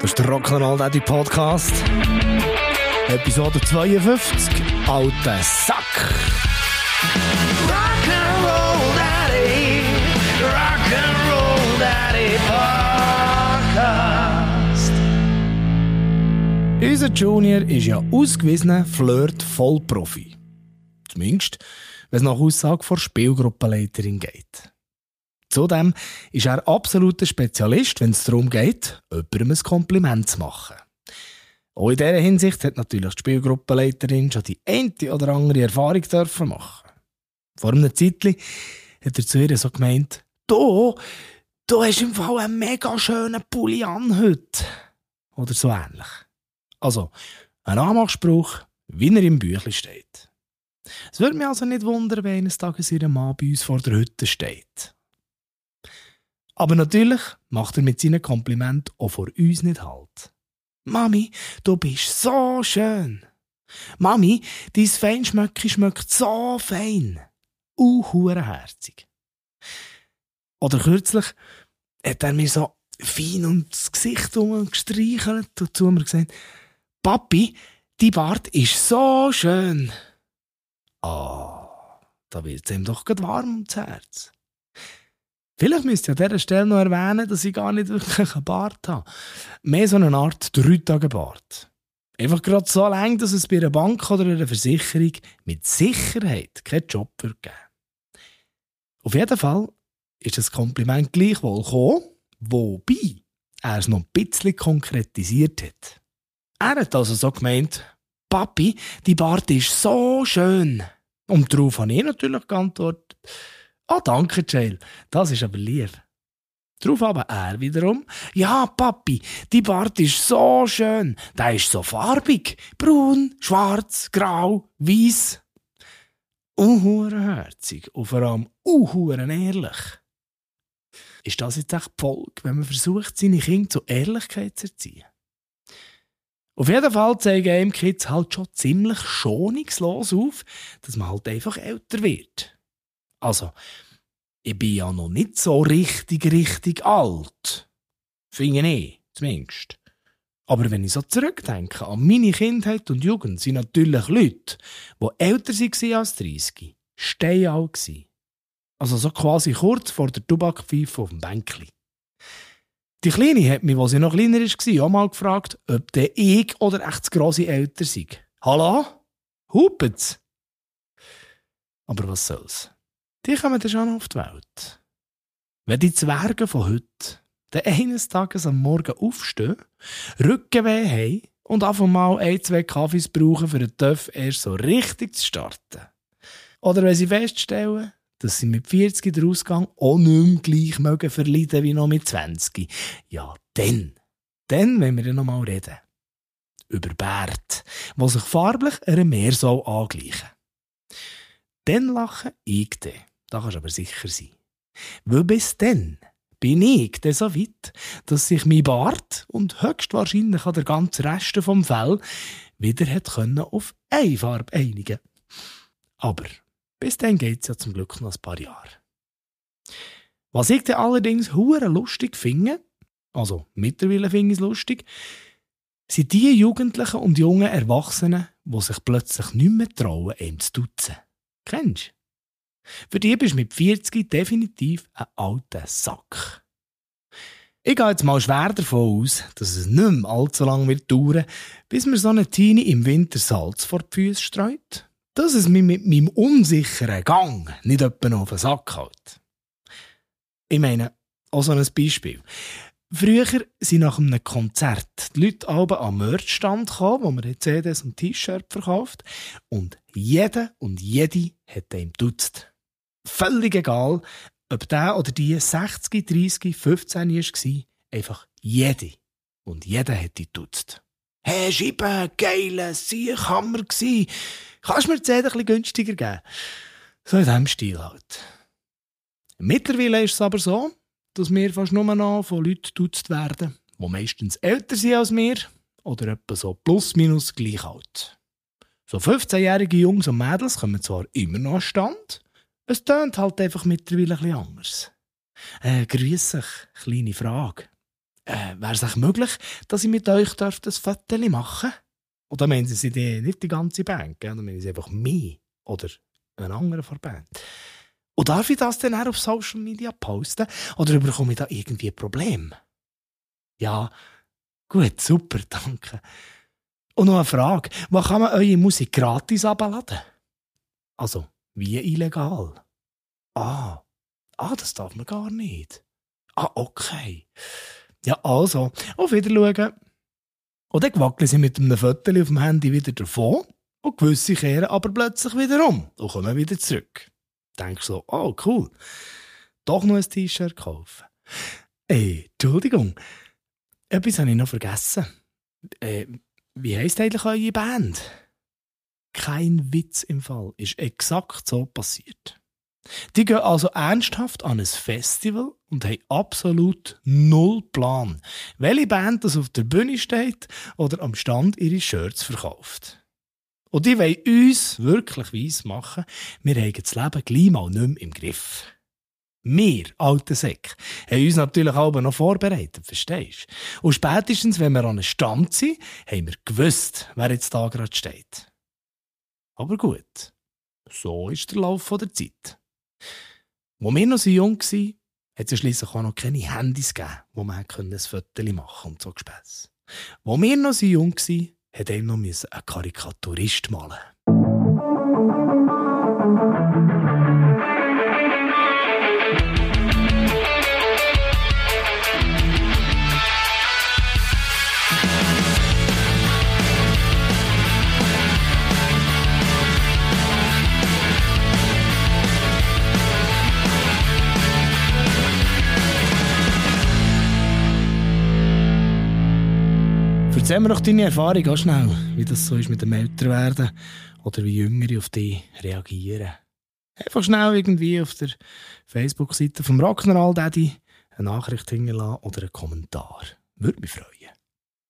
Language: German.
Das ist der Rock'n'Roll Daddy Podcast. Episode 52. Alter Sack. Rock'n'Roll Daddy. Rock'n'Roll Daddy Podcast. Unser Junior ist ja ausgewiesener Flirt-Vollprofi. Zumindest, wenn es nach Aussage vor Spielgruppenleiterin geht. Zudem ist er absoluter Spezialist, wenn es darum geht, jemandem ein Kompliment zu machen. Auch in dieser Hinsicht hat natürlich die Spielgruppenleiterin schon die eine oder andere Erfahrung dürfen machen. Vor einem Zeitchen hat er zu ihr so gemeint, du, du hast im Fall einen mega schönen Pulli an heute. Oder so ähnlich. Also, ein Anmachspruch, wie er im Büchlein steht. Es würde mich also nicht wundern, wenn eines Tages ihr Mann bei uns vor der Hütte steht. Aber natürlich macht er mit seinen Komplimenten auch vor uns nicht halt. Mami, du bist so schön. Mami, dein Feinschmöcki schmeckt so fein. Uh, herzig. Oder kürzlich hat er mir so fein das Gesicht umgestreichelt und zu mir gesagt, Papi, dein Bart ist so schön. Ah, oh, da wird es ihm doch gerade warm ums Herz. Vielleicht müsst ihr an dieser Stelle noch erwähnen, dass ich gar nicht wirklich einen Bart habe. Mehr so eine Art Drei-Tage-Bart. Einfach gerade so lang, dass es bei einer Bank oder einer Versicherung mit Sicherheit keinen Job geben. Auf jeden Fall ist das Kompliment gleichwohl gekommen, wobei er es noch ein bisschen konkretisiert hat. Er hat also so gemeint, Papi, die Bart ist so schön. Und darauf habe ich natürlich geantwortet, Oh, danke, Jail. Das ist aber lieb. Darauf aber er wiederum. Ja, Papi, die Bart ist so schön. Der ist so farbig. Braun, schwarz, grau, weiß. Unhurenherzig und vor allem unhuren ehrlich. Ist das jetzt echt die Folge, wenn man versucht, seine Kinder zur Ehrlichkeit zu erziehen? Auf jeden Fall zeigen einem Kids halt schon ziemlich schonungslos auf, dass man halt einfach älter wird. Also, ich bin ja noch nicht so richtig, richtig alt. Finde ich, zumindest. Aber wenn ich so zurückdenke an meine Kindheit und Jugend, sind natürlich Leute, die älter waren als 30, steinalt Also so quasi kurz vor der Tabakpfeife auf dem Bänkli. Die Kleine hat mich, als sie noch kleiner war, auch mal gefragt, ob der ich oder echt das grosse älter sei. Hallo? Hupet's? Aber was soll's? Die kommen dann schon auf die Welt. Wenn die Zwerge von heute dann eines Tages am Morgen aufstehen, Rückenweh haben und einfach mal ein, zwei Kaffees brauchen, für den Töff erst so richtig zu starten. Oder wenn sie feststellen, dass sie mit 40 den Ausgang auch nicht mehr gleich mögen verleiden wie noch mit 20. Ja, dann, dann wenn wir noch mal reden. Über Bärt, die sich farblich einer Meersau angleichen. Dann lache ich dann. Da kannst du aber sicher sein. Weil bis dann bin ich dann so weit, dass sich mein Bart und höchstwahrscheinlich auch der ganze Rest vom Fell wieder hat können auf eine Farbe einigen Aber bis dann geht es ja zum Glück noch ein paar Jahre. Was ich dann allerdings hure lustig finde, also mittlerweile finde ich es lustig, sind die Jugendlichen und jungen Erwachsenen, die sich plötzlich nicht mehr trauen, ihm zu duzen. Kennst du? Für die bist du mit 40 definitiv ein alter Sack. Ich gehe jetzt mal schwer davon aus, dass es nicht mehr allzu lange wird dauern, bis mir so eine Teenie im Winter Salz vor die Füße streut. Dass es mich mit meinem unsicheren Gang nicht etwa auf den Sack hält. Ich meine, auch so ein Beispiel. Früher sind nach einem Konzert die Leute alle am Merchstand gekommen, wo man CDs und T-Shirts verkauft. Und jeder und jede hat ihm duzt völlig egal, ob der oder die 60, 30, 15 war, einfach jede. Und jeder hätte duzt. Hey, Scheibe, geile Siechhammer gsi. Kannst du mir die Zähne ein günstiger geben? So in diesem Stil halt. Mittlerweile ist es aber so, dass wir fast nur noch von Leuten duzt werden, die meistens älter sind als wir oder etwa so plus minus gleich alt. So 15-jährige Jungs und Mädels kommen zwar immer noch an Stand, es tönt halt einfach mittlerweile ein bisschen anders. Äh, grüß euch, kleine Frage. Äh, Wäre es möglich, dass ich mit euch das Foto machen darf? Oder meinen Sie die, nicht die ganze Band, gell? meinen Sie einfach mich oder einen anderen von der Band? Und darf ich das dann auch auf Social Media posten? Oder bekomme ich da irgendwie ein Problem? Ja, gut, super, danke. Und noch eine Frage. Wo kann man eure Musik gratis abladen? Also, wie illegal? Ah, ah, das darf man gar nicht. Ah, okay. Ja, also, auf Wiedersehen. Und dann wackeln sie mit einem Foto auf dem Handy wieder davon und gewisse kehren aber plötzlich wieder um und kommen wieder zurück. Denkst so, oh cool, doch noch ein T-Shirt kaufen. Ey, Entschuldigung, etwas habe ich noch vergessen. Äh, wie heisst eigentlich eure Band? Kein Witz im Fall, ist exakt so passiert. Die gehen also ernsthaft an ein Festival und haben absolut null Plan, welche Band das auf der Bühne steht oder am Stand ihre Shirts verkauft. Und die wollen uns wirklich weiss machen, wir haben das Leben gleich mal nicht mehr im Griff. Wir, alte Säck, haben uns natürlich aber noch vorbereitet, verstehst du? Und spätestens, wenn wir an einem Stand sind, haben wir gewusst, wer jetzt da gerade steht. Aber gut, so ist der Lauf der Zeit. Wo wir noch so jung waren, hat es ja schliesslich auch noch keine Handys gegeben, wo man ein Foto machen und so Gespäss. Wo wir noch so jung waren, hat einem noch ein Karikaturist malen Erzähl mir doch deine Erfahrung auch schnell, wie das so ist mit dem Älterwerden oder wie Jüngere auf dich reagieren. Einfach schnell irgendwie auf der Facebook-Seite vom Rock'n'Roll Daddy eine Nachricht hinterlassen oder einen Kommentar. Würde mich freuen.